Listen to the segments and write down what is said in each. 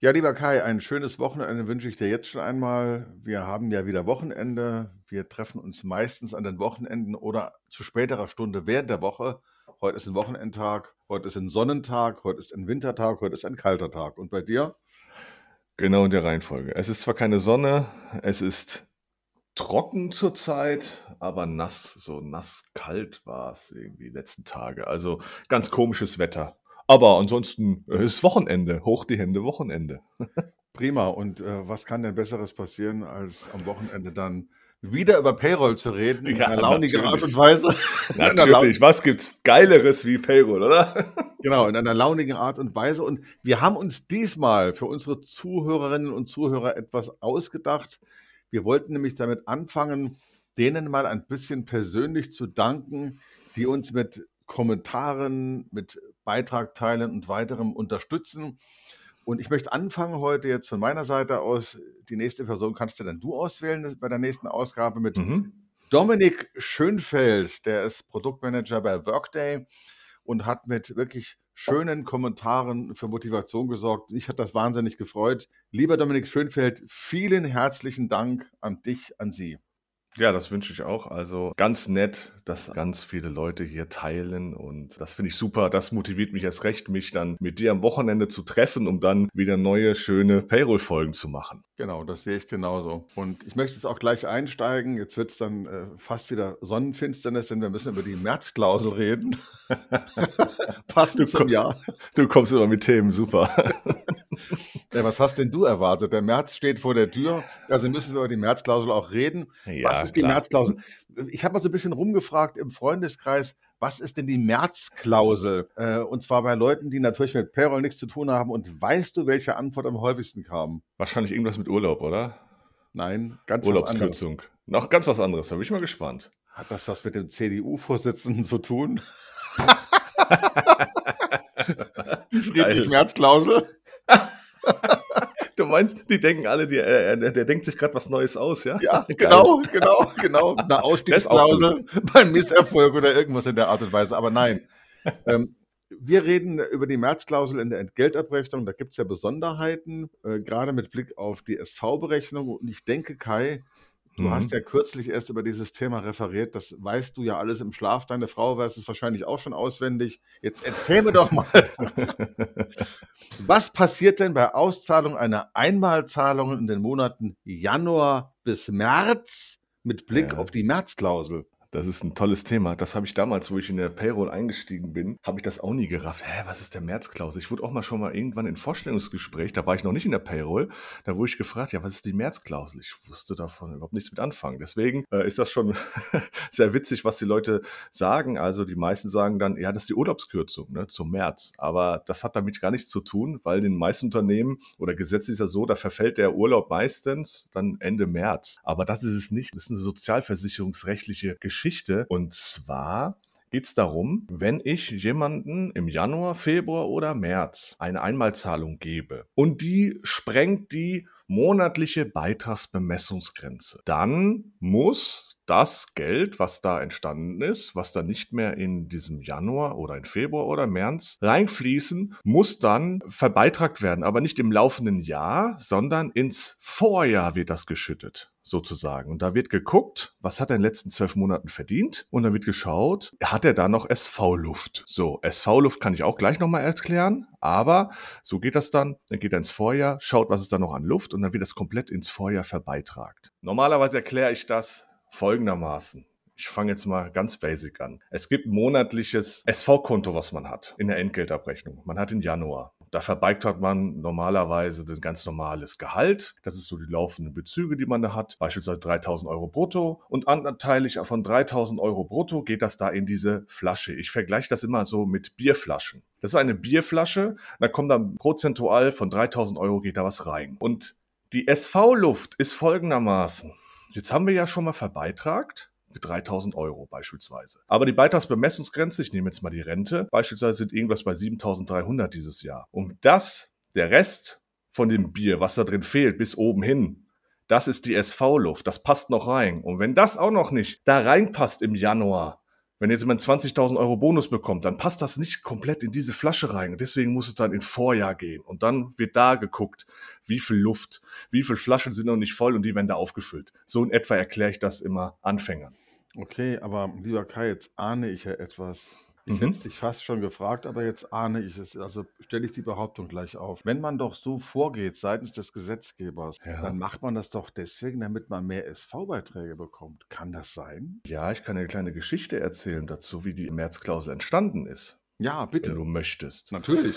Ja, lieber Kai, ein schönes Wochenende wünsche ich dir jetzt schon einmal. Wir haben ja wieder Wochenende. Wir treffen uns meistens an den Wochenenden oder zu späterer Stunde während der Woche. Heute ist ein Wochenendtag, heute ist ein Sonnentag, heute ist ein Wintertag, heute ist ein kalter Tag. Und bei dir? Genau in der Reihenfolge. Es ist zwar keine Sonne, es ist trocken zurzeit, aber nass, so nass-kalt war es irgendwie die letzten Tage. Also ganz komisches Wetter. Aber ansonsten äh, ist Wochenende. Hoch die Hände, Wochenende. Prima. Und äh, was kann denn Besseres passieren, als am Wochenende dann wieder über Payroll zu reden in ja, einer launigen Art und Weise? Natürlich. Was gibt's Geileres wie Payroll, oder? genau, in einer launigen Art und Weise. Und wir haben uns diesmal für unsere Zuhörerinnen und Zuhörer etwas ausgedacht. Wir wollten nämlich damit anfangen, denen mal ein bisschen persönlich zu danken, die uns mit Kommentaren, mit Beitragteilen und weiterem unterstützen. Und ich möchte anfangen heute jetzt von meiner Seite aus. Die nächste Person kannst du dann du auswählen bei der nächsten Ausgabe mit mhm. Dominik Schönfeld. Der ist Produktmanager bei Workday und hat mit wirklich schönen Kommentaren für Motivation gesorgt. Ich hat das wahnsinnig gefreut. Lieber Dominik Schönfeld, vielen herzlichen Dank an dich, an Sie. Ja, das wünsche ich auch. Also ganz nett, dass ganz viele Leute hier teilen und das finde ich super. Das motiviert mich erst recht, mich dann mit dir am Wochenende zu treffen, um dann wieder neue, schöne Payroll-Folgen zu machen. Genau, das sehe ich genauso. Und ich möchte jetzt auch gleich einsteigen. Jetzt wird es dann äh, fast wieder Sonnenfinsternis, denn wir müssen über die Märzklausel reden. Passend du zum Jahr. Du kommst immer mit Themen, super. Ja, was hast denn du erwartet? Der März steht vor der Tür, also müssen wir über die Märzklausel auch reden. Ja, was ist die Märzklausel? Ich habe mal so ein bisschen rumgefragt im Freundeskreis, was ist denn die Märzklausel? Äh, und zwar bei Leuten, die natürlich mit Payroll nichts zu tun haben. Und weißt du, welche Antwort am häufigsten kam? Wahrscheinlich irgendwas mit Urlaub, oder? Nein, ganz Urlaubskürzung. Noch ganz was anderes, da bin ich mal gespannt. Hat das was mit dem CDU-Vorsitzenden zu tun? die Friedrich-Merz-Klausel? Du meinst, die denken alle, die, äh, der, der denkt sich gerade was Neues aus, ja? Ja, genau, genau, genau. Eine Ausstiegsklausel beim Misserfolg oder irgendwas in der Art und Weise. Aber nein. ähm, wir reden über die Märzklausel in der Entgeltabrechnung. Da gibt es ja Besonderheiten, äh, gerade mit Blick auf die SV-Berechnung. Und ich denke, Kai, Du mhm. hast ja kürzlich erst über dieses Thema referiert. Das weißt du ja alles im Schlaf. Deine Frau weiß es wahrscheinlich auch schon auswendig. Jetzt erzähl mir doch mal, was passiert denn bei Auszahlung einer Einmalzahlung in den Monaten Januar bis März mit Blick ja. auf die Märzklausel? Das ist ein tolles Thema. Das habe ich damals, wo ich in der Payroll eingestiegen bin, habe ich das auch nie gerafft. Hä, was ist der Märzklausel? Ich wurde auch mal schon mal irgendwann in Vorstellungsgespräch, da war ich noch nicht in der Payroll, da wurde ich gefragt, ja, was ist die Märzklausel? Ich wusste davon überhaupt nichts mit anfangen. Deswegen äh, ist das schon sehr witzig, was die Leute sagen. Also die meisten sagen dann, ja, das ist die Urlaubskürzung ne, zum März. Aber das hat damit gar nichts zu tun, weil in den meisten Unternehmen oder gesetzlich ist ja so, da verfällt der Urlaub meistens dann Ende März. Aber das ist es nicht. Das ist eine sozialversicherungsrechtliche Geschichte. Geschichte. Und zwar geht es darum, wenn ich jemanden im Januar, Februar oder März eine Einmalzahlung gebe und die sprengt die monatliche Beitragsbemessungsgrenze, dann muss das Geld, was da entstanden ist, was dann nicht mehr in diesem Januar oder in Februar oder März reinfließen, muss dann verbeitragt werden, aber nicht im laufenden Jahr, sondern ins Vorjahr wird das geschüttet sozusagen. Und da wird geguckt, was hat er in den letzten zwölf Monaten verdient? Und dann wird geschaut, hat er da noch SV-Luft? So, SV-Luft kann ich auch gleich nochmal erklären, aber so geht das dann. Dann geht er ins Vorjahr, schaut, was ist da noch an Luft und dann wird das komplett ins Vorjahr verbeitragt. Normalerweise erkläre ich das folgendermaßen. Ich fange jetzt mal ganz basic an. Es gibt monatliches SV-Konto, was man hat in der Entgeltabrechnung. Man hat in Januar. Da verbeigt man normalerweise ein ganz normales Gehalt. Das ist so die laufenden Bezüge, die man da hat. Beispielsweise 3000 Euro brutto. Und anteilig von 3000 Euro brutto geht das da in diese Flasche. Ich vergleiche das immer so mit Bierflaschen. Das ist eine Bierflasche. Da kommt dann prozentual von 3000 Euro geht da was rein. Und die SV-Luft ist folgendermaßen. Jetzt haben wir ja schon mal verbeitragt mit 3000 Euro beispielsweise. Aber die Beitragsbemessungsgrenze, ich nehme jetzt mal die Rente, beispielsweise sind irgendwas bei 7300 dieses Jahr. Und das, der Rest von dem Bier, was da drin fehlt, bis oben hin, das ist die SV-Luft, das passt noch rein. Und wenn das auch noch nicht da reinpasst im Januar, Wenn jetzt jemand 20.000 Euro Bonus bekommt, dann passt das nicht komplett in diese Flasche rein. Deswegen muss es dann in Vorjahr gehen. Und dann wird da geguckt, wie viel Luft, wie viele Flaschen sind noch nicht voll und die werden da aufgefüllt. So in etwa erkläre ich das immer Anfängern. Okay, aber lieber Kai, jetzt ahne ich ja etwas. Ich Mhm. hätte dich fast schon gefragt, aber jetzt ahne ich es. Also stelle ich die Behauptung gleich auf. Wenn man doch so vorgeht seitens des Gesetzgebers, Ja. dann macht man das doch deswegen, damit man mehr SV-Beiträge bekommt. Kann das sein? Ja, ich kann eine kleine Geschichte erzählen dazu, wie die Märzklausel entstanden ist, Ja, wenn bitte. du möchtest. Natürlich.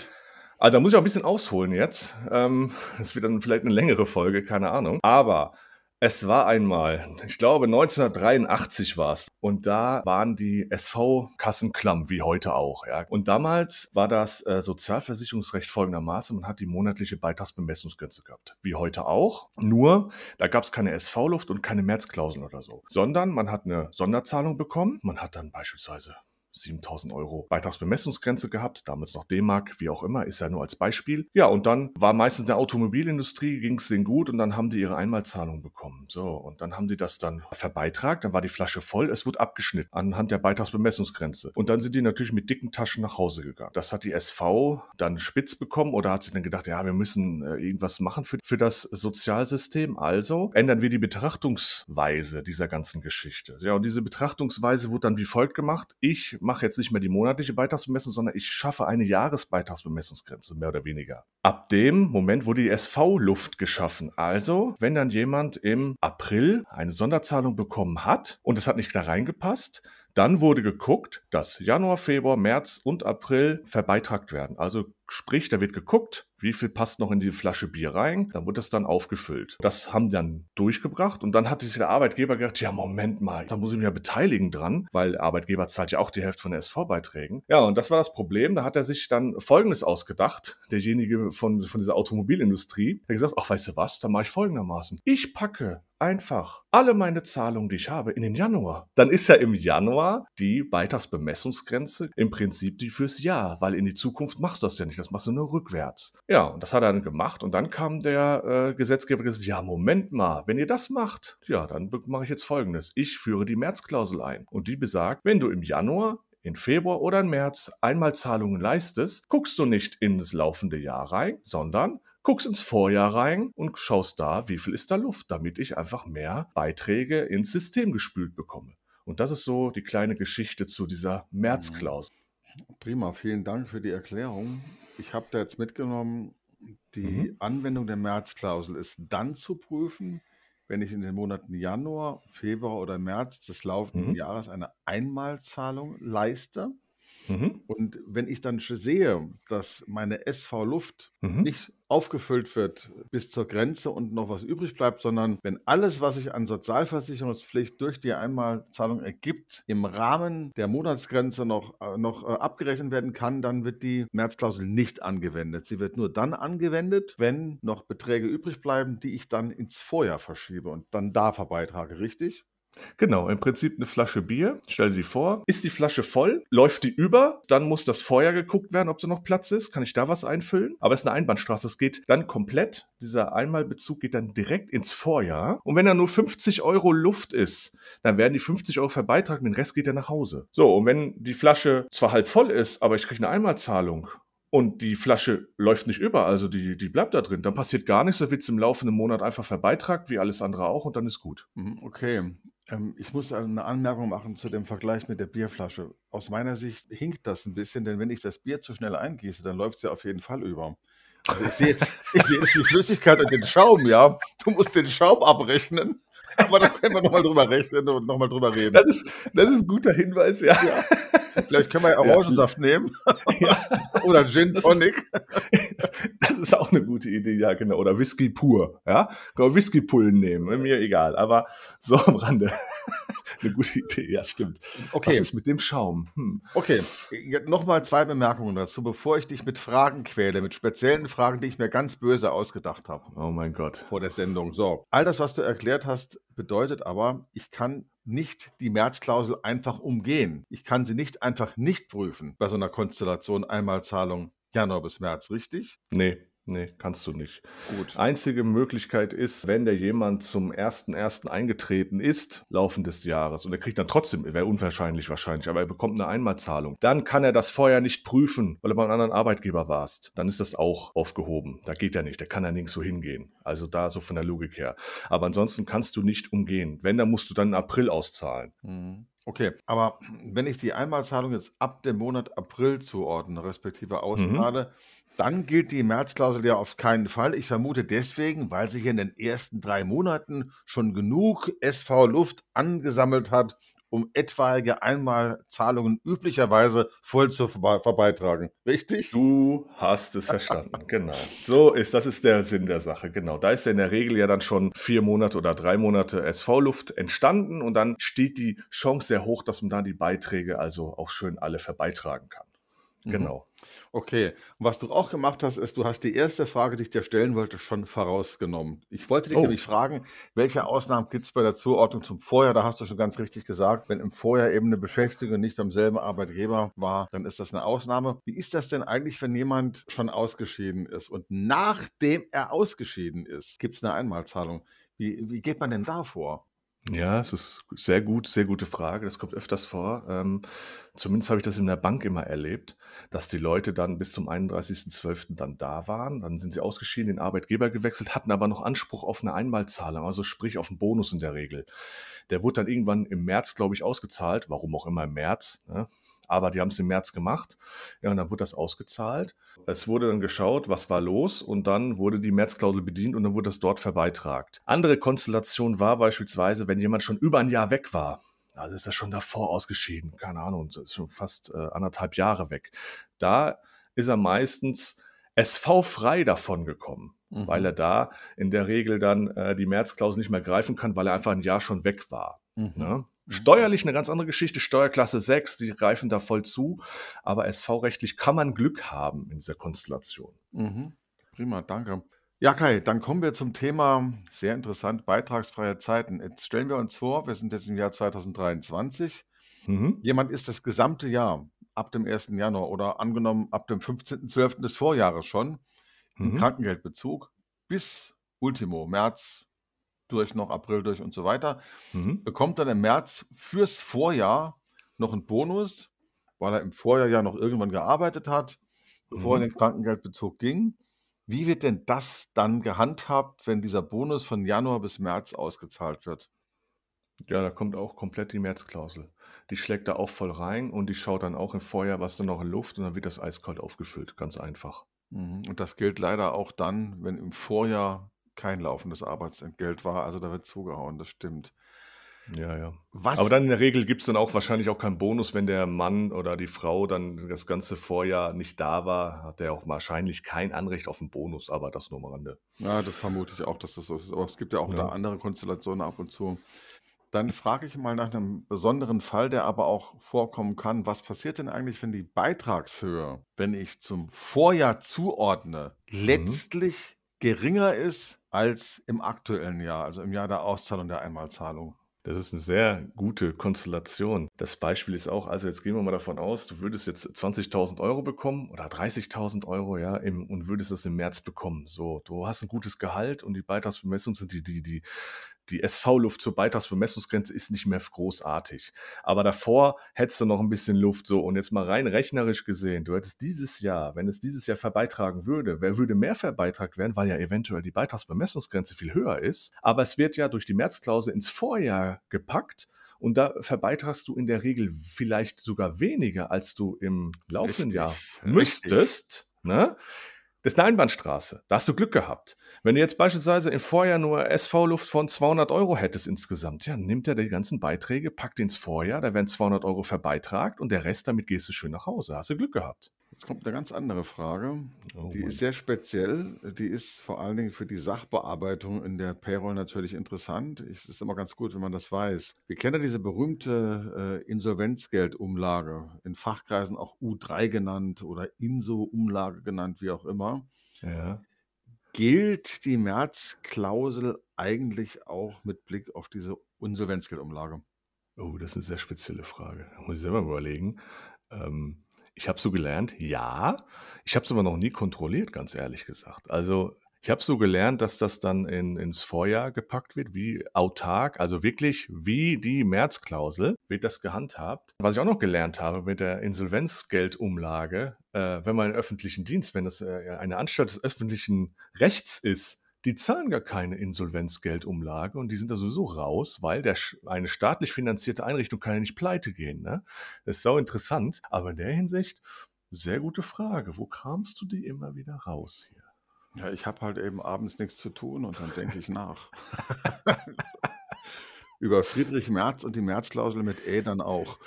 Also da muss ich auch ein bisschen ausholen jetzt. Ähm, das wird dann vielleicht eine längere Folge, keine Ahnung. Aber es war einmal, ich glaube 1983 war es. Und da waren die SV-Kassen klamm, wie heute auch. Ja. Und damals war das äh, Sozialversicherungsrecht folgendermaßen, man hat die monatliche Beitragsbemessungsgrenze gehabt. Wie heute auch. Nur, da gab es keine SV-Luft und keine Märzklauseln oder so. Sondern man hat eine Sonderzahlung bekommen. Man hat dann beispielsweise 7000 Euro Beitragsbemessungsgrenze gehabt, damals noch D-Mark, wie auch immer, ist ja nur als Beispiel. Ja, und dann war meistens der Automobilindustrie, ging es denen gut und dann haben die ihre Einmalzahlung bekommen. So, und dann haben die das dann verbeitragt, dann war die Flasche voll, es wurde abgeschnitten anhand der Beitragsbemessungsgrenze. Und dann sind die natürlich mit dicken Taschen nach Hause gegangen. Das hat die SV dann spitz bekommen oder hat sich dann gedacht, ja, wir müssen äh, irgendwas machen für, für das Sozialsystem. Also ändern wir die Betrachtungsweise dieser ganzen Geschichte. Ja, und diese Betrachtungsweise wurde dann wie folgt gemacht. Ich mache jetzt nicht mehr die monatliche Beitragsbemessung, sondern ich schaffe eine Jahresbeitragsbemessungsgrenze, mehr oder weniger. Ab dem Moment wurde die SV-Luft geschaffen. Also, wenn dann jemand im April eine Sonderzahlung bekommen hat und es hat nicht da reingepasst, dann wurde geguckt, dass Januar, Februar, März und April verbeitragt werden. Also sprich, da wird geguckt, wie viel passt noch in die Flasche Bier rein, dann wird das dann aufgefüllt. Das haben die dann durchgebracht und dann hat sich der Arbeitgeber gedacht, ja Moment mal, da muss ich mich ja beteiligen dran, weil der Arbeitgeber zahlt ja auch die Hälfte von den SV-Beiträgen. Ja, und das war das Problem, da hat er sich dann Folgendes ausgedacht, derjenige von, von dieser Automobilindustrie, der gesagt, ach weißt du was, dann mache ich folgendermaßen. Ich packe einfach alle meine Zahlungen, die ich habe, in den Januar. Dann ist ja im Januar die Beitragsbemessungsgrenze im Prinzip die fürs Jahr, weil in die Zukunft machst du das ja nicht, das machst du nur rückwärts. Ja, und das hat er dann gemacht und dann kam der äh, Gesetzgeber gesagt, ja, Moment mal, wenn ihr das macht, ja, dann mache ich jetzt folgendes. Ich führe die Märzklausel ein und die besagt, wenn du im Januar in Februar oder im März Einmalzahlungen leistest, guckst du nicht in das laufende Jahr rein, sondern guckst ins Vorjahr rein und schaust da, wie viel ist da Luft, damit ich einfach mehr Beiträge ins System gespült bekomme. Und das ist so die kleine Geschichte zu dieser Märzklausel. Prima, vielen Dank für die Erklärung. Ich habe da jetzt mitgenommen, die Mhm. Anwendung der Märzklausel ist dann zu prüfen, wenn ich in den Monaten Januar, Februar oder März des laufenden Mhm. Jahres eine Einmalzahlung leiste. Mhm. Und wenn ich dann sehe, dass meine SV Luft Mhm. nicht aufgefüllt wird bis zur Grenze und noch was übrig bleibt, sondern wenn alles, was sich an Sozialversicherungspflicht durch die Einmalzahlung ergibt, im Rahmen der Monatsgrenze noch, äh, noch äh, abgerechnet werden kann, dann wird die Märzklausel nicht angewendet. Sie wird nur dann angewendet, wenn noch Beträge übrig bleiben, die ich dann ins Vorjahr verschiebe und dann da verbeitrage, richtig? Genau, im Prinzip eine Flasche Bier. Stell dir die vor. Ist die Flasche voll? Läuft die über? Dann muss das Vorjahr geguckt werden, ob da noch Platz ist. Kann ich da was einfüllen? Aber es ist eine Einbahnstraße. Es geht dann komplett, dieser Einmalbezug geht dann direkt ins Vorjahr. Und wenn da nur 50 Euro Luft ist, dann werden die 50 Euro verbeitragen, den Rest geht ja nach Hause. So, und wenn die Flasche zwar halb voll ist, aber ich kriege eine Einmalzahlung und die Flasche läuft nicht über, also die, die bleibt da drin, dann passiert gar nichts, dann wird es im laufenden Monat einfach verbeitragt, wie alles andere auch, und dann ist gut. Mhm, Okay, ich muss eine Anmerkung machen zu dem Vergleich mit der Bierflasche. Aus meiner Sicht hinkt das ein bisschen, denn wenn ich das Bier zu schnell eingieße, dann läuft es ja auf jeden Fall über. Also ich sehe jetzt, ich sehe jetzt die Flüssigkeit und den Schaum, ja. Du musst den Schaum abrechnen. Aber da können wir nochmal drüber rechnen und nochmal drüber reden. Das ist, das ist ein guter Hinweis, ja. Vielleicht können wir ja Ja. Orangensaft nehmen ja. oder Gin Das Tonic. Das ist auch eine gute Idee, ja, genau. Oder Whisky pur, ja. Können wir Whiskypullen nehmen, mir egal. Aber so am Rande. Eine gute Idee, ja, stimmt. Was Okay, ist mit dem Schaum? Hm. okay. Nochmal zwei Bemerkungen dazu, bevor ich dich mit Fragen quäle, mit speziellen Fragen, die ich mir ganz böse ausgedacht habe. Oh mein Gott. vor der Sendung. So, all das, was du erklärt hast, bedeutet aber, ich kann nicht die Märzklausel einfach umgehen. Ich kann sie nicht einfach nicht prüfen bei so einer Konstellation Einmalzahlung Januar bis März, richtig? Nee, Nee, kannst du nicht. Gut. Einzige Möglichkeit ist, wenn der jemand zum 1.1. eingetreten ist, Laufen des Jahres, und er kriegt dann trotzdem, wäre unwahrscheinlich wahrscheinlich, aber er bekommt eine Einmalzahlung, dann kann er das vorher nicht prüfen, weil er bei einem anderen Arbeitgeber warst. Dann ist das auch aufgehoben. Da geht er nicht, da kann er nirgends so hingehen. Also da so von der Logik her. Aber ansonsten kannst du nicht umgehen. Wenn, dann musst du dann im April auszahlen. Mhm. Okay, aber wenn ich die Einmalzahlung jetzt ab dem Monat April zuordne, respektive Mhm. Dann gilt die Märzklausel ja auf keinen Fall. Ich vermute deswegen, weil sich in den ersten drei Monaten schon genug SV-Luft angesammelt hat, um etwaige Einmalzahlungen üblicherweise voll zu verbe- verbeitragen. Richtig? Du hast es verstanden, genau. So ist, das ist der Sinn der Sache, genau. Da ist ja in der Regel ja dann schon vier Monate oder drei Monate SV-Luft entstanden und dann steht die Chance sehr hoch, dass man da die Beiträge also auch schön alle verbeitragen kann. Mhm. Okay, und was du auch gemacht hast, ist, du hast die erste Frage, die ich dir stellen wollte, schon vorausgenommen. Ich wollte dich Oh. nämlich fragen, welche Ausnahmen gibt es bei der Zuordnung zum Vorjahr? Da hast du schon ganz richtig gesagt, wenn im Vorjahr eben eine Beschäftigung nicht beim selben Arbeitgeber war, dann ist das eine Ausnahme. Wie ist das denn eigentlich, wenn jemand schon ausgeschieden ist und nachdem er ausgeschieden ist, gibt es eine Einmalzahlung? Wie, wie geht man denn da vor? Ja, es ist sehr gut, sehr gute Frage. Das kommt öfters vor. Ähm, zumindest habe ich das in der Bank immer erlebt, dass die Leute dann bis zum 31.12. dann da waren. Dann sind sie ausgeschieden, den Arbeitgeber gewechselt, hatten aber noch Anspruch auf eine Einmalzahlung, also sprich auf einen Bonus in der Regel. Der wurde dann irgendwann im März, glaube ich, ausgezahlt. Warum auch immer im März. Ne? Aber die haben es im März gemacht. Ja, und dann wurde das ausgezahlt. Es wurde dann geschaut, was war los und dann wurde die Märzklausel bedient und dann wurde das dort verbeitragt. Andere Konstellation war beispielsweise, wenn jemand schon über ein Jahr weg war. Also ist er schon davor ausgeschieden, keine Ahnung, ist schon fast äh, anderthalb Jahre weg. Da ist er meistens SV-frei davon gekommen, Mhm. weil er da in der Regel dann äh, die Märzklausel nicht mehr greifen kann, weil er einfach ein Jahr schon weg war. Mhm. Ne? Steuerlich eine ganz andere Geschichte, Steuerklasse 6, die greifen da voll zu, aber SV-rechtlich kann man Glück haben in dieser Konstellation. Mhm. Prima, danke. Ja, Kai, dann kommen wir zum Thema, sehr interessant, beitragsfreie Zeiten. Jetzt stellen wir uns vor, wir sind jetzt im Jahr 2023. Mhm. Jemand ist das gesamte Jahr ab dem 1. Januar oder angenommen ab dem 15.12. des Vorjahres schon im Mhm. Krankengeldbezug bis Ultimo, März durch noch April durch und so weiter, Mhm. bekommt dann im März fürs Vorjahr noch einen Bonus, weil er im Vorjahr ja noch irgendwann gearbeitet hat, bevor er Mhm. in den Krankengeldbezug ging. Wie wird denn das dann gehandhabt, wenn dieser Bonus von Januar bis März ausgezahlt wird? Ja, da kommt auch komplett die Märzklausel. Die schlägt da auch voll rein und die schaut dann auch im Vorjahr, was da noch in Luft und dann wird das eiskalt aufgefüllt. Ganz einfach. Mhm. Und das gilt leider auch dann, wenn im Vorjahr kein laufendes Arbeitsentgelt war. Also da wird zugehauen, das stimmt. Ja, ja. Was? Aber dann in der Regel gibt es dann auch wahrscheinlich auch keinen Bonus, wenn der Mann oder die Frau dann das ganze Vorjahr nicht da war, hat er auch wahrscheinlich kein Anrecht auf einen Bonus, aber das nur am Rande. Ja, das vermute ich auch, dass das so ist. Aber es gibt ja auch Ja. da andere Konstellationen ab und zu. Dann frage ich mal nach einem besonderen Fall, der aber auch vorkommen kann. Was passiert denn eigentlich, wenn die Beitragshöhe, wenn ich zum Vorjahr zuordne, Mhm. letztlich geringer ist als im aktuellen Jahr, also im Jahr der Auszahlung der Einmalzahlung? Das ist eine sehr gute Konstellation. Das Beispiel ist auch, also jetzt gehen wir mal davon aus, du würdest jetzt 20.000 Euro bekommen oder 30.000 Euro, ja, im, und würdest das im März bekommen. So, du hast ein gutes Gehalt und die Beitragsbemessung sind die, die, die, die SV-Luft zur Beitragsbemessungsgrenze ist nicht mehr großartig. Aber davor hättest du noch ein bisschen Luft so. Und jetzt mal rein rechnerisch gesehen, du hättest dieses Jahr, wenn es dieses Jahr verbeitragen würde, wer würde mehr verbeitragt werden, weil ja eventuell die Beitragsbemessungsgrenze viel höher ist. Aber es wird ja durch die Märzklausel ins Vorjahr gepackt. Und da verbeitragst du in der Regel vielleicht sogar weniger, als du im laufenden Jahr müsstest. Ne? Das ist eine Einbahnstraße. Da hast du Glück gehabt. Wenn du jetzt beispielsweise im Vorjahr nur SV-Luft von 200 Euro hättest insgesamt, ja, nimmt er die ganzen Beiträge, packt ins Vorjahr, da werden 200 Euro verbeitragt und der Rest, damit gehst du schön nach Hause. Hast du Glück gehabt. Jetzt kommt eine ganz andere Frage. Oh Die ist sehr speziell. Die ist vor allen Dingen für die Sachbearbeitung in der Payroll natürlich interessant. Es ist immer ganz gut, wenn man das weiß. Wir kennen ja diese berühmte äh, Insolvenzgeldumlage, in Fachkreisen auch U3 genannt oder INSO-Umlage genannt, wie auch immer. Ja. Gilt die Märzklausel eigentlich auch mit Blick auf diese Insolvenzgeldumlage? Oh, das ist eine sehr spezielle Frage. Da muss ich selber überlegen. Ähm, Ich habe so gelernt, ja. Ich habe es aber noch nie kontrolliert, ganz ehrlich gesagt. Also ich habe so gelernt, dass das dann in, ins Vorjahr gepackt wird, wie autark, also wirklich wie die Märzklausel wird das gehandhabt. Was ich auch noch gelernt habe mit der Insolvenzgeldumlage, äh, wenn man im öffentlichen Dienst, wenn das äh, eine Anstalt des öffentlichen Rechts ist, die zahlen gar keine Insolvenzgeldumlage und die sind da sowieso raus, weil der, eine staatlich finanzierte Einrichtung kann ja nicht pleite gehen. Ne? Das ist so interessant. Aber in der Hinsicht, sehr gute Frage. Wo kramst du die immer wieder raus hier? Ja, ich habe halt eben abends nichts zu tun und dann denke ich nach. Über Friedrich Merz und die Märzklausel mit E dann auch.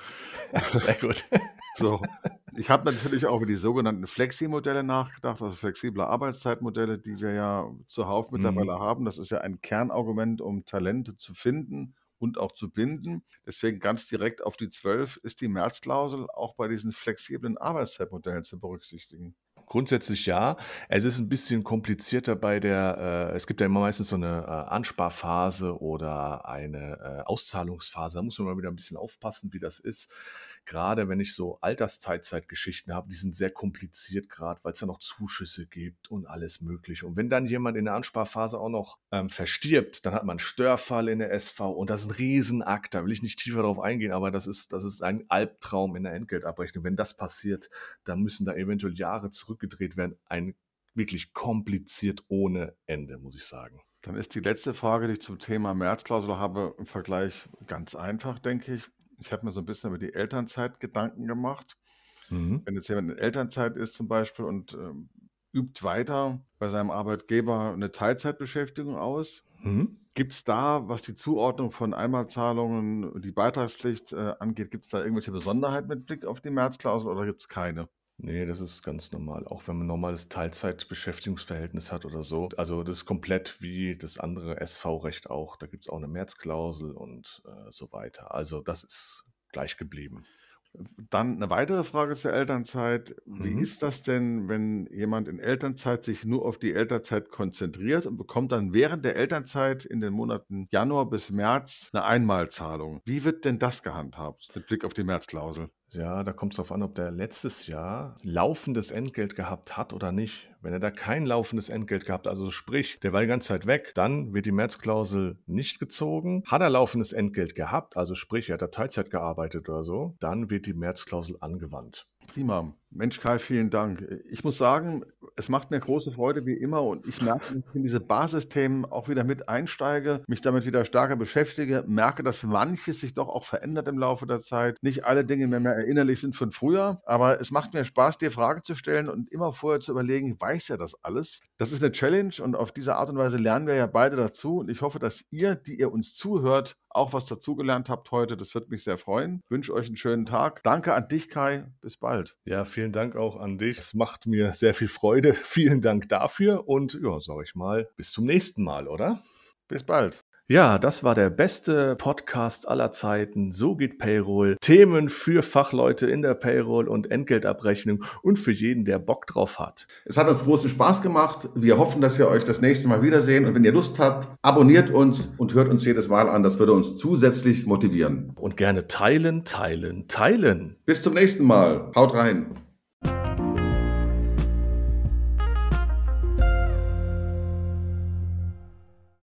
Sehr gut. So, ich habe natürlich auch über die sogenannten Flexi-Modelle nachgedacht, also flexible Arbeitszeitmodelle, die wir ja zuhauf Mhm. mittlerweile haben. Das ist ja ein Kernargument, um Talente zu finden und auch zu binden. Deswegen ganz direkt auf die 12 ist die Märzklausel auch bei diesen flexiblen Arbeitszeitmodellen zu berücksichtigen. Grundsätzlich ja. Es ist ein bisschen komplizierter bei der, äh, es gibt ja immer meistens so eine äh, Ansparphase oder eine äh, Auszahlungsphase. Da muss man mal wieder ein bisschen aufpassen, wie das ist. Gerade wenn ich so Altersteilzeitgeschichten habe, die sind sehr kompliziert, gerade weil es ja noch Zuschüsse gibt und alles Mögliche. Und wenn dann jemand in der Ansparphase auch noch ähm, verstirbt, dann hat man einen Störfall in der SV und das ist ein Riesenakt. Da will ich nicht tiefer darauf eingehen, aber das ist, das ist ein Albtraum in der Entgeltabrechnung. Wenn das passiert, dann müssen da eventuell Jahre zurückgedreht werden. Ein wirklich kompliziert ohne Ende, muss ich sagen. Dann ist die letzte Frage, die ich zum Thema Märzklausel habe, im Vergleich ganz einfach, denke ich. Ich habe mir so ein bisschen über die Elternzeit Gedanken gemacht. Mhm. Wenn jetzt jemand in Elternzeit ist zum Beispiel und ähm, übt weiter bei seinem Arbeitgeber eine Teilzeitbeschäftigung aus, Mhm. gibt es da, was die Zuordnung von Einmalzahlungen und die Beitragspflicht äh, angeht, gibt es da irgendwelche Besonderheiten mit Blick auf die Märzklausel oder gibt es keine? Nee, das ist ganz normal. Auch wenn man ein normales Teilzeitbeschäftigungsverhältnis hat oder so. Also das ist komplett wie das andere SV-Recht auch. Da gibt es auch eine Märzklausel und äh, so weiter. Also das ist gleich geblieben. Dann eine weitere Frage zur Elternzeit. Wie Mhm. ist das denn, wenn jemand in Elternzeit sich nur auf die Elternzeit konzentriert und bekommt dann während der Elternzeit in den Monaten Januar bis März eine Einmalzahlung? Wie wird denn das gehandhabt mit Blick auf die Märzklausel? Ja, da kommt es darauf an, ob der letztes Jahr laufendes Entgelt gehabt hat oder nicht. Wenn er da kein laufendes Entgelt gehabt, also sprich, der war die ganze Zeit weg, dann wird die Märzklausel nicht gezogen. Hat er laufendes Entgelt gehabt, also sprich, er hat da Teilzeit gearbeitet oder so, dann wird die Märzklausel angewandt. Prima. Mensch, Kai, vielen Dank. Ich muss sagen, es macht mir große Freude wie immer und ich merke, dass ich in diese Basisthemen auch wieder mit einsteige, mich damit wieder stärker beschäftige, merke, dass manches sich doch auch verändert im Laufe der Zeit. Nicht alle Dinge mehr, mehr erinnerlich sind von früher, aber es macht mir Spaß, dir Fragen zu stellen und immer vorher zu überlegen, weiß er das alles? Das ist eine Challenge und auf diese Art und Weise lernen wir ja beide dazu und ich hoffe, dass ihr, die ihr uns zuhört, auch was dazugelernt habt heute. Das wird mich sehr freuen. Ich wünsche euch einen schönen Tag. Danke an dich, Kai. Bis bald. Ja, vielen Dank auch an dich. Es macht mir sehr viel Freude. Vielen Dank dafür und ja, sag ich mal, bis zum nächsten Mal, oder? Bis bald. Ja, das war der beste Podcast aller Zeiten. So geht Payroll. Themen für Fachleute in der Payroll und Entgeltabrechnung und für jeden, der Bock drauf hat. Es hat uns großen Spaß gemacht. Wir hoffen, dass wir euch das nächste Mal wiedersehen. Und wenn ihr Lust habt, abonniert uns und hört uns jedes Mal an. Das würde uns zusätzlich motivieren. Und gerne teilen, teilen, teilen. Bis zum nächsten Mal. Haut rein.